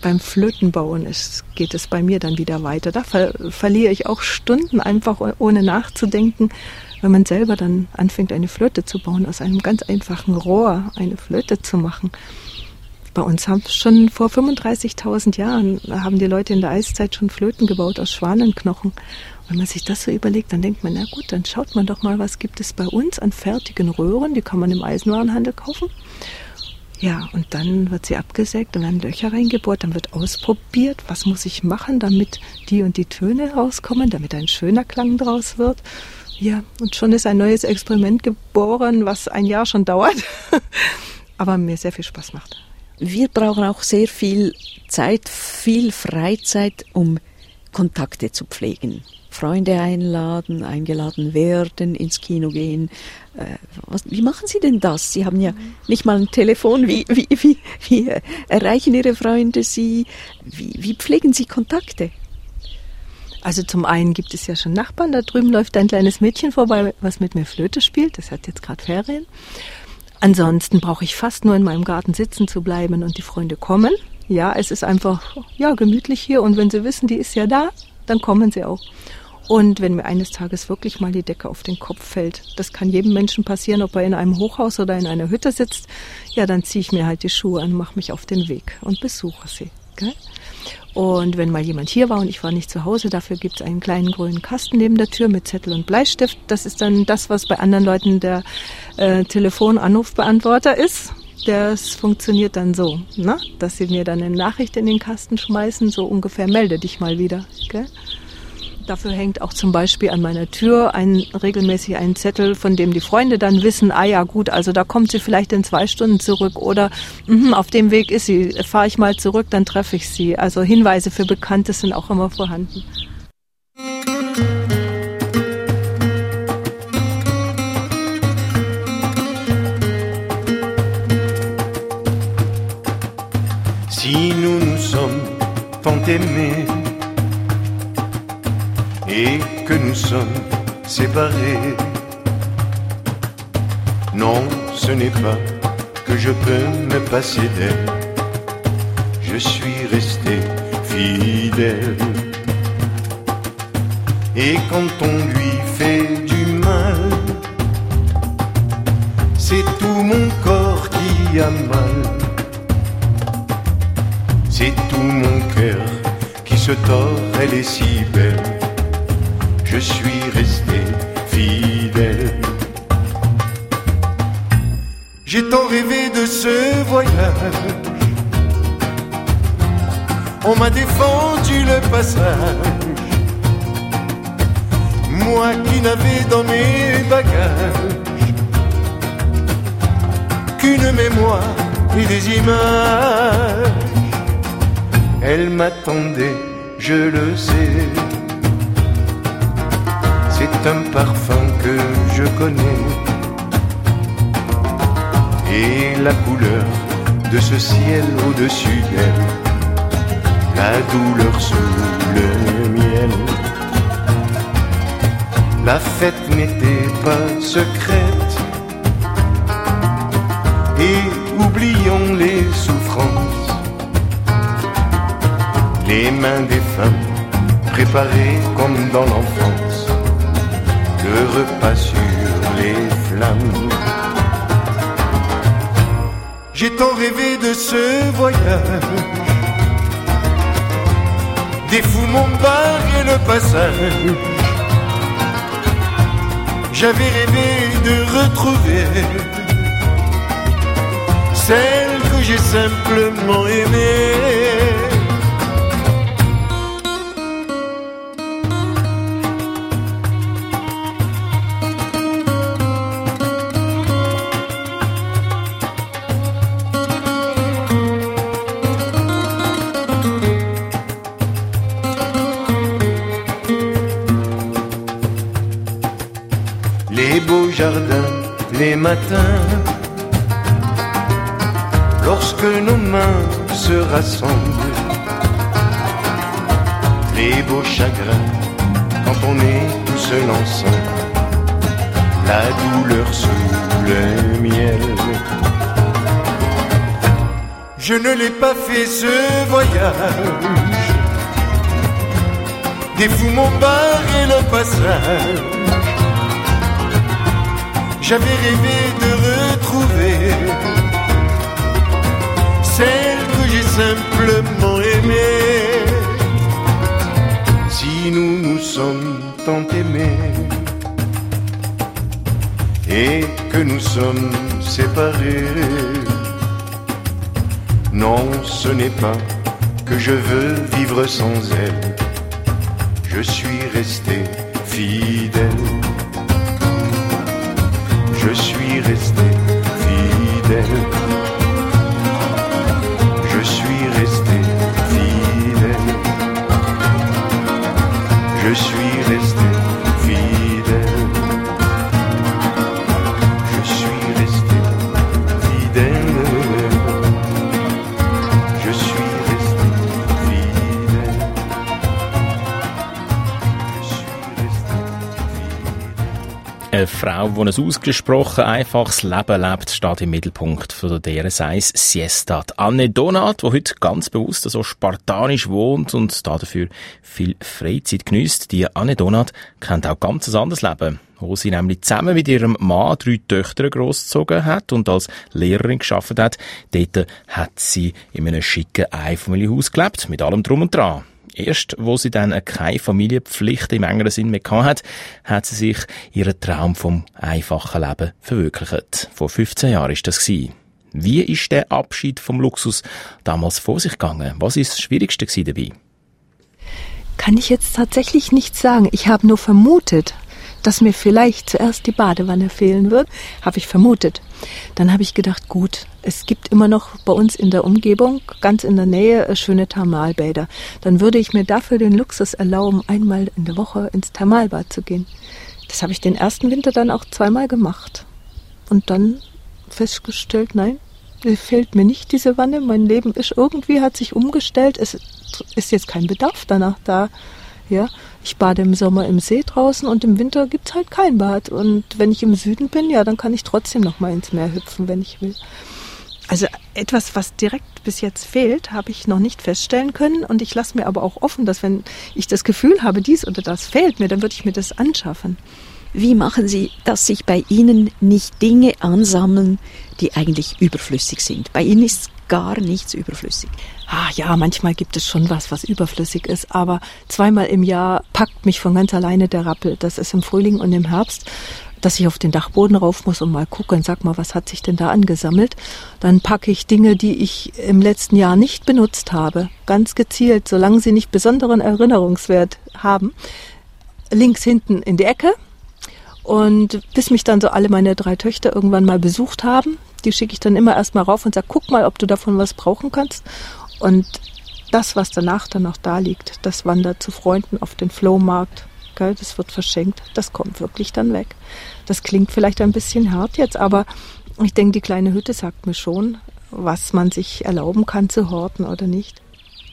beim Flötenbauen ist, geht es bei mir dann wieder weiter. Da ver verliere ich auch Stunden einfach ohne nachzudenken, wenn man selber dann anfängt, eine Flöte zu bauen, aus einem ganz einfachen Rohr eine Flöte zu machen. Bei uns haben schon vor 35.000 Jahren haben die Leute in der Eiszeit schon Flöten gebaut aus Schwanenknochen. Wenn man sich das so überlegt, dann denkt man, na gut, dann schaut man doch mal, was gibt es bei uns an fertigen Röhren, die kann man im Eisenwarenhandel kaufen. Ja, und dann wird sie abgesägt und dann Löcher reingebohrt, dann wird ausprobiert, was muss ich machen, damit die und die Töne rauskommen, damit ein schöner Klang draus wird. Ja, und schon ist ein neues Experiment geboren, was ein Jahr schon dauert, aber mir sehr viel Spaß macht. Wir brauchen auch sehr viel Zeit, viel Freizeit, um Kontakte zu pflegen. Freunde einladen, eingeladen werden, ins Kino gehen. Äh, was, wie machen Sie denn das? Sie haben ja nicht mal ein Telefon. Wie, wie, wie, wie erreichen Ihre Freunde Sie? Wie, wie pflegen Sie Kontakte? Also zum einen gibt es ja schon Nachbarn. Da drüben läuft ein kleines Mädchen vorbei, was mit mir Flöte spielt. Das hat jetzt gerade Ferien. Ansonsten brauche ich fast nur in meinem Garten sitzen zu bleiben und die Freunde kommen. Ja, es ist einfach ja gemütlich hier und wenn sie wissen, die ist ja da, dann kommen sie auch. Und wenn mir eines Tages wirklich mal die Decke auf den Kopf fällt, das kann jedem Menschen passieren, ob er in einem Hochhaus oder in einer Hütte sitzt, ja, dann ziehe ich mir halt die Schuhe an, mache mich auf den Weg und besuche sie. Gell? Und wenn mal jemand hier war und ich war nicht zu Hause, dafür gibt es einen kleinen grünen Kasten neben der Tür mit Zettel und Bleistift. Das ist dann das, was bei anderen Leuten der äh, Telefonanrufbeantworter ist. Das funktioniert dann so, ne? dass sie mir dann eine Nachricht in den Kasten schmeißen, so ungefähr melde dich mal wieder. Gell? Dafür hängt auch zum Beispiel an meiner Tür ein, regelmäßig ein Zettel, von dem die Freunde dann wissen, ah ja gut, also da kommt sie vielleicht in zwei Stunden zurück oder mh, auf dem Weg ist sie, fahre ich mal zurück, dann treffe ich sie. Also Hinweise für Bekannte sind auch immer vorhanden. Et que nous sommes séparés, non, ce n'est pas que je peux me passer d'elle. Je suis resté fidèle. Et quand on lui fait du mal, c'est tout mon corps qui a mal. C'est tout mon cœur se tord, elle est si belle. Je suis resté fidèle. J'ai tant rêvé de ce voyage. On m'a défendu le passage. Moi qui n'avais dans mes bagages qu'une mémoire et des images. Elle m'attendait, je le sais. C'est un parfum que je connais. Et la couleur de ce ciel au-dessus d'elle. La douleur sous le miel. La fête n'était pas secrète. Et oublions les souffrances les mains des femmes préparées comme dans l'enfance, le repas sur les flammes. J'ai tant rêvé de ce voyage, des fous m'ont barré le passage. J'avais rêvé de retrouver celle que j'ai simplement aimée. Les matins, lorsque nos mains se rassemblent, les beaux chagrins, quand on est tout seul ensemble, la douleur sous le miel. Je ne l'ai pas fait ce voyage, des fous m'ont barré le passage. J'avais rêvé de retrouver celle que j'ai simplement aimée. Si nous nous sommes tant aimés et que nous sommes séparés, non, ce n'est pas que je veux vivre sans elle. Je suis resté fidèle je suis resté fidèle. Je suis resté fidèle. Je suis Frau, die ein ausgesprochen einfaches Leben lebt, steht im Mittelpunkt von der DRS1 Siesta. Anne Donat, die heute ganz bewusst so spartanisch wohnt und dafür viel Freizeit genießt. Die Anne Donat kennt auch ganz ein anderes Leben, wo sie nämlich zusammen mit ihrem Mann drei Töchter großgezogen hat und als Lehrerin geschafft hat. Dort hat sie in einem schicken Einfamilienhaus gelebt, mit allem Drum und Dran. Erst, wo sie dann keine Familienpflichten im engeren Sinn mehr hat, hat sie sich ihren Traum vom einfachen Leben verwirklicht. Vor 15 Jahren ist das gewesen. Wie ist der Abschied vom Luxus damals vor sich gegangen? Was ist das Schwierigste dabei? Kann ich jetzt tatsächlich nicht sagen. Ich habe nur vermutet, dass mir vielleicht zuerst die Badewanne fehlen wird, habe ich vermutet. Dann habe ich gedacht, gut, es gibt immer noch bei uns in der Umgebung, ganz in der Nähe, äh, schöne Thermalbäder. Dann würde ich mir dafür den Luxus erlauben, einmal in der Woche ins Thermalbad zu gehen. Das habe ich den ersten Winter dann auch zweimal gemacht. Und dann festgestellt, nein, fehlt mir nicht diese Wanne. Mein Leben ist irgendwie, hat sich umgestellt. Es ist jetzt kein Bedarf danach da. Ja, ich bade im Sommer im See draußen und im Winter gibt's halt kein Bad. Und wenn ich im Süden bin, ja, dann kann ich trotzdem noch mal ins Meer hüpfen, wenn ich will. Also etwas, was direkt bis jetzt fehlt, habe ich noch nicht feststellen können. Und ich lasse mir aber auch offen, dass wenn ich das Gefühl habe, dies oder das fehlt mir, dann würde ich mir das anschaffen. Wie machen Sie, dass sich bei Ihnen nicht Dinge ansammeln, die eigentlich überflüssig sind? Bei Ihnen ist gar nichts überflüssig. Ah ja, manchmal gibt es schon was, was überflüssig ist, aber zweimal im Jahr packt mich von ganz alleine der Rappel. Das ist im Frühling und im Herbst dass ich auf den Dachboden rauf muss und mal gucke und sag mal, was hat sich denn da angesammelt? Dann packe ich Dinge, die ich im letzten Jahr nicht benutzt habe, ganz gezielt, solange sie nicht besonderen Erinnerungswert haben, links hinten in die Ecke. Und bis mich dann so alle meine drei Töchter irgendwann mal besucht haben, die schicke ich dann immer erstmal rauf und sag, guck mal, ob du davon was brauchen kannst. Und das, was danach dann noch da liegt, das wandert zu Freunden auf den Flohmarkt. Das wird verschenkt, das kommt wirklich dann weg. Das klingt vielleicht ein bisschen hart jetzt, aber ich denke, die kleine Hütte sagt mir schon, was man sich erlauben kann zu horten oder nicht.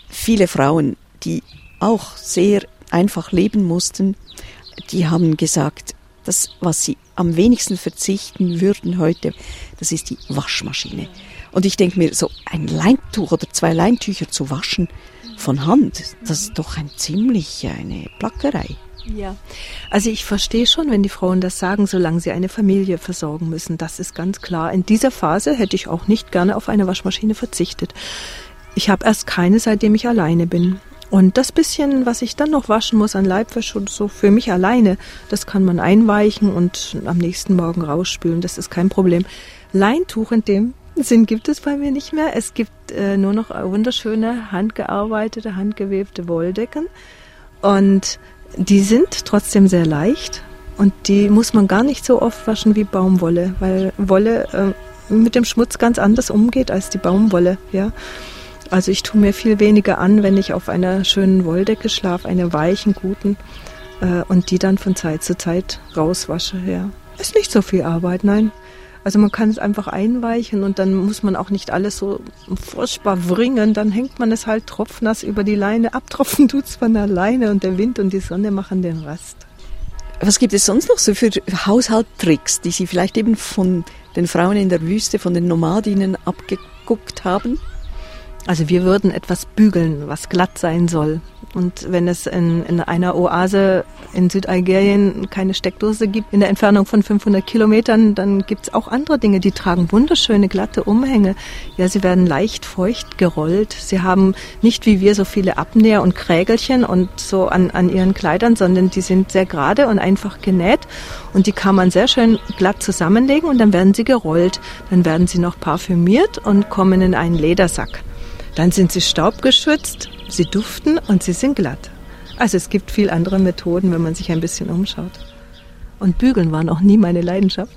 Viele Frauen, die auch sehr einfach leben mussten, die haben gesagt, das, was sie am wenigsten verzichten würden heute, das ist die Waschmaschine. Und ich denke mir, so ein Leintuch oder zwei Leintücher zu waschen von Hand, das ist doch ein ziemlich eine Plackerei. Ja, also ich verstehe schon, wenn die Frauen das sagen, solange sie eine Familie versorgen müssen. Das ist ganz klar. In dieser Phase hätte ich auch nicht gerne auf eine Waschmaschine verzichtet. Ich habe erst keine, seitdem ich alleine bin. Und das bisschen, was ich dann noch waschen muss an Leibwäsche und so für mich alleine, das kann man einweichen und am nächsten Morgen rausspülen. Das ist kein Problem. Leintuch in dem Sinn gibt es bei mir nicht mehr. Es gibt äh, nur noch wunderschöne handgearbeitete, handgewebte Wolldecken. Und die sind trotzdem sehr leicht und die muss man gar nicht so oft waschen wie Baumwolle, weil Wolle äh, mit dem Schmutz ganz anders umgeht als die Baumwolle, ja. Also ich tue mir viel weniger an, wenn ich auf einer schönen Wolldecke schlafe, einer weichen, guten, äh, und die dann von Zeit zu Zeit rauswasche, ja. Ist nicht so viel Arbeit, nein. Also man kann es einfach einweichen und dann muss man auch nicht alles so furchtbar wringen. Dann hängt man es halt tropfnass über die Leine. Abtropfen tut's von alleine und der Wind und die Sonne machen den Rest. Was gibt es sonst noch so für Haushalttricks, die Sie vielleicht eben von den Frauen in der Wüste, von den Nomadinnen abgeguckt haben? Also wir würden etwas bügeln, was glatt sein soll. Und wenn es in, in einer Oase in Südalgerien keine Steckdose gibt, in der Entfernung von 500 Kilometern, dann gibt es auch andere Dinge. Die tragen wunderschöne glatte Umhänge. Ja, sie werden leicht feucht gerollt. Sie haben nicht wie wir so viele Abnäher und Krägelchen und so an, an ihren Kleidern, sondern die sind sehr gerade und einfach genäht. Und die kann man sehr schön glatt zusammenlegen und dann werden sie gerollt. Dann werden sie noch parfümiert und kommen in einen Ledersack. Dann sind sie staubgeschützt, sie duften und sie sind glatt. Also es gibt viel andere Methoden, wenn man sich ein bisschen umschaut. Und Bügeln waren auch nie meine Leidenschaft.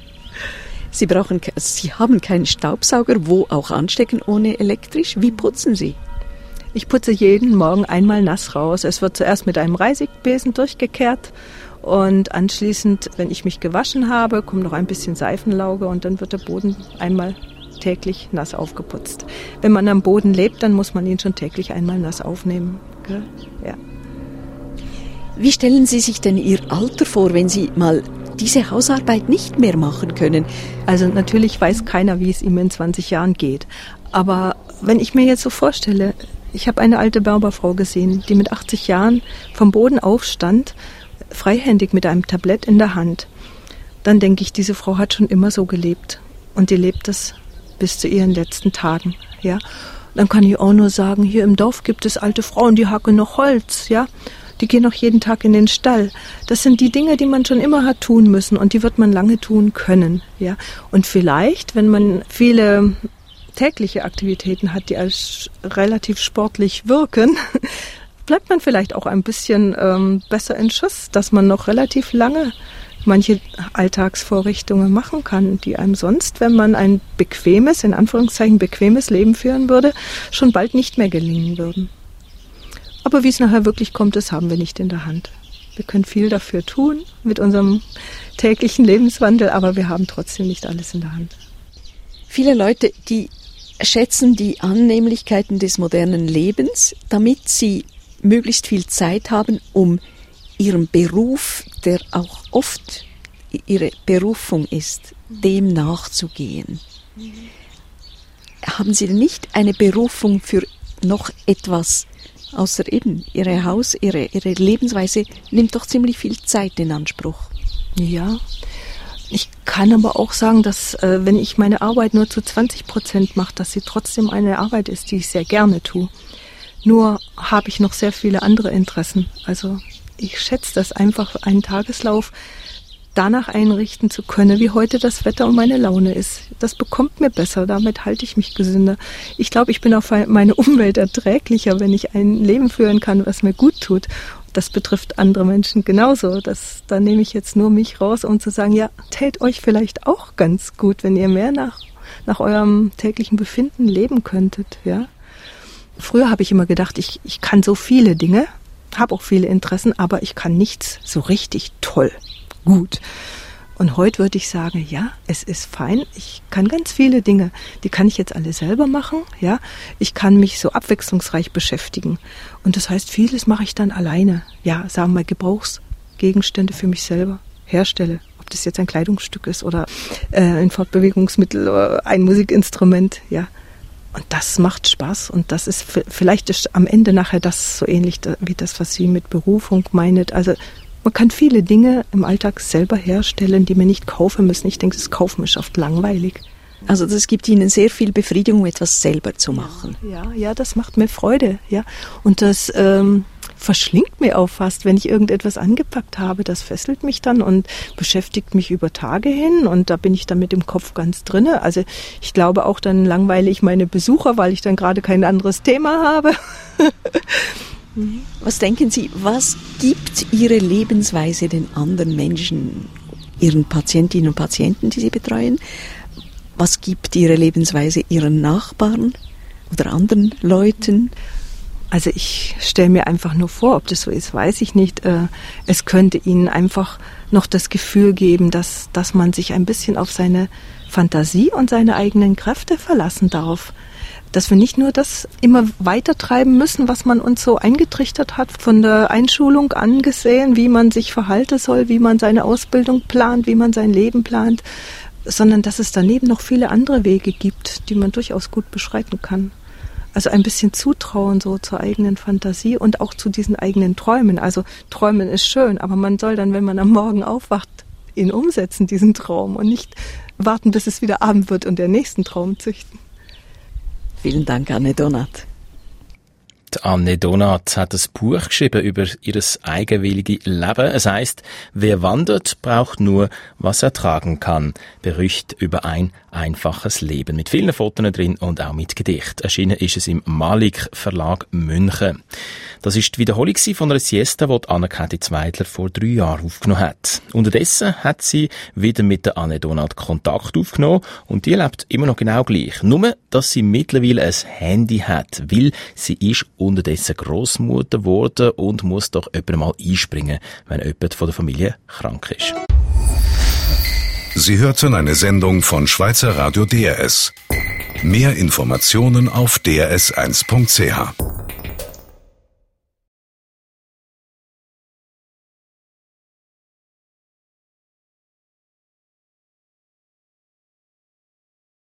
Sie brauchen, Sie haben keinen Staubsauger, wo auch anstecken ohne elektrisch. Wie putzen Sie? Ich putze jeden Morgen einmal nass raus. Es wird zuerst mit einem Reisigbesen durchgekehrt und anschließend, wenn ich mich gewaschen habe, kommt noch ein bisschen Seifenlauge und dann wird der Boden einmal täglich nass aufgeputzt. Wenn man am Boden lebt, dann muss man ihn schon täglich einmal nass aufnehmen. Ja. Wie stellen Sie sich denn Ihr Alter vor, wenn Sie mal diese Hausarbeit nicht mehr machen können? Also natürlich weiß keiner, wie es ihm in 20 Jahren geht. Aber wenn ich mir jetzt so vorstelle, ich habe eine alte Berberfrau gesehen, die mit 80 Jahren vom Boden aufstand, freihändig mit einem Tablett in der Hand. Dann denke ich, diese Frau hat schon immer so gelebt. Und die lebt es bis zu ihren letzten Tagen, ja. Dann kann ich auch nur sagen, hier im Dorf gibt es alte Frauen, die hacken noch Holz, ja. die gehen auch jeden Tag in den Stall. Das sind die Dinge, die man schon immer hat tun müssen und die wird man lange tun können, ja. Und vielleicht, wenn man viele tägliche Aktivitäten hat, die als relativ sportlich wirken, bleibt man vielleicht auch ein bisschen ähm, besser in Schuss, dass man noch relativ lange manche Alltagsvorrichtungen machen kann, die einem sonst, wenn man ein bequemes, in Anführungszeichen bequemes Leben führen würde, schon bald nicht mehr gelingen würden. Aber wie es nachher wirklich kommt, das haben wir nicht in der Hand. Wir können viel dafür tun mit unserem täglichen Lebenswandel, aber wir haben trotzdem nicht alles in der Hand. Viele Leute, die schätzen die Annehmlichkeiten des modernen Lebens, damit sie möglichst viel Zeit haben, um ihrem Beruf, der auch oft ihre Berufung ist, dem nachzugehen. Haben Sie nicht eine Berufung für noch etwas, außer eben Ihre Haus, Ihre, Ihre Lebensweise nimmt doch ziemlich viel Zeit in Anspruch. Ja, ich kann aber auch sagen, dass äh, wenn ich meine Arbeit nur zu 20 Prozent mache, dass sie trotzdem eine Arbeit ist, die ich sehr gerne tue. Nur habe ich noch sehr viele andere Interessen. Also ich schätze das einfach, einen Tageslauf danach einrichten zu können, wie heute das Wetter und meine Laune ist. Das bekommt mir besser, damit halte ich mich gesünder. Ich glaube, ich bin auf meine Umwelt erträglicher, wenn ich ein Leben führen kann, was mir gut tut. Das betrifft andere Menschen genauso. Das, da nehme ich jetzt nur mich raus, um zu sagen, ja, täte euch vielleicht auch ganz gut, wenn ihr mehr nach, nach eurem täglichen Befinden leben könntet, ja. Früher habe ich immer gedacht, ich, ich kann so viele Dinge, habe auch viele Interessen, aber ich kann nichts so richtig toll, gut. Und heute würde ich sagen, ja, es ist fein. Ich kann ganz viele Dinge, die kann ich jetzt alle selber machen. Ja, ich kann mich so abwechslungsreich beschäftigen. Und das heißt, vieles mache ich dann alleine. Ja, sagen wir Gebrauchsgegenstände für mich selber herstelle. Ob das jetzt ein Kleidungsstück ist oder äh, ein Fortbewegungsmittel oder ein Musikinstrument. Ja, und das macht Spaß und das ist vielleicht ist am Ende nachher das so ähnlich wie das, was Sie mit Berufung meinet. Also man kann viele Dinge im Alltag selber herstellen, die man nicht kaufen müssen. Ich denke, das Kaufen ist oft langweilig. Also das gibt Ihnen sehr viel Befriedigung, etwas selber zu machen. Ja, ja, das macht mir Freude, ja. Und das ähm, verschlingt mir auch fast, wenn ich irgendetwas angepackt habe. Das fesselt mich dann und beschäftigt mich über Tage hin und da bin ich dann mit dem Kopf ganz drinne. Also ich glaube auch dann langweile ich meine Besucher, weil ich dann gerade kein anderes Thema habe. was denken Sie, was gibt Ihre Lebensweise den anderen Menschen, Ihren Patientinnen und Patienten, die Sie betreuen? Was gibt Ihre Lebensweise Ihren Nachbarn oder anderen Leuten? Also ich stelle mir einfach nur vor, ob das so ist, weiß ich nicht. Äh, es könnte ihnen einfach noch das Gefühl geben, dass, dass man sich ein bisschen auf seine Fantasie und seine eigenen Kräfte verlassen darf. Dass wir nicht nur das immer weiter treiben müssen, was man uns so eingetrichtert hat, von der Einschulung angesehen, wie man sich verhalten soll, wie man seine Ausbildung plant, wie man sein Leben plant, sondern dass es daneben noch viele andere Wege gibt, die man durchaus gut beschreiten kann. Also ein bisschen Zutrauen so zur eigenen Fantasie und auch zu diesen eigenen Träumen. Also träumen ist schön, aber man soll dann, wenn man am Morgen aufwacht, ihn umsetzen, diesen Traum und nicht warten, bis es wieder Abend wird und den nächsten Traum züchten. Vielen Dank, Anne Donat. Die Anne Donat hat ein Buch geschrieben über ihr eigenwillige Leben. Es heißt, wer wandert, braucht nur, was er tragen kann. Bericht über ein einfaches Leben. Mit vielen Fotos drin und auch mit Gedicht. Erschienen ist es im Malik Verlag München. Das ist die Wiederholung von einer Siesta, die Anne-Kathi Zweidler vor drei Jahren aufgenommen hat. Unterdessen hat sie wieder mit der Anne Donat Kontakt aufgenommen und die lebt immer noch genau gleich. Nur, dass sie mittlerweile ein Handy hat, weil sie ist unterdessen Großmutter geworden und muss doch jemand mal einspringen, wenn jemand von der Familie krank ist. Sie hörten eine Sendung von Schweizer Radio DRS. Mehr Informationen auf drs1.ch.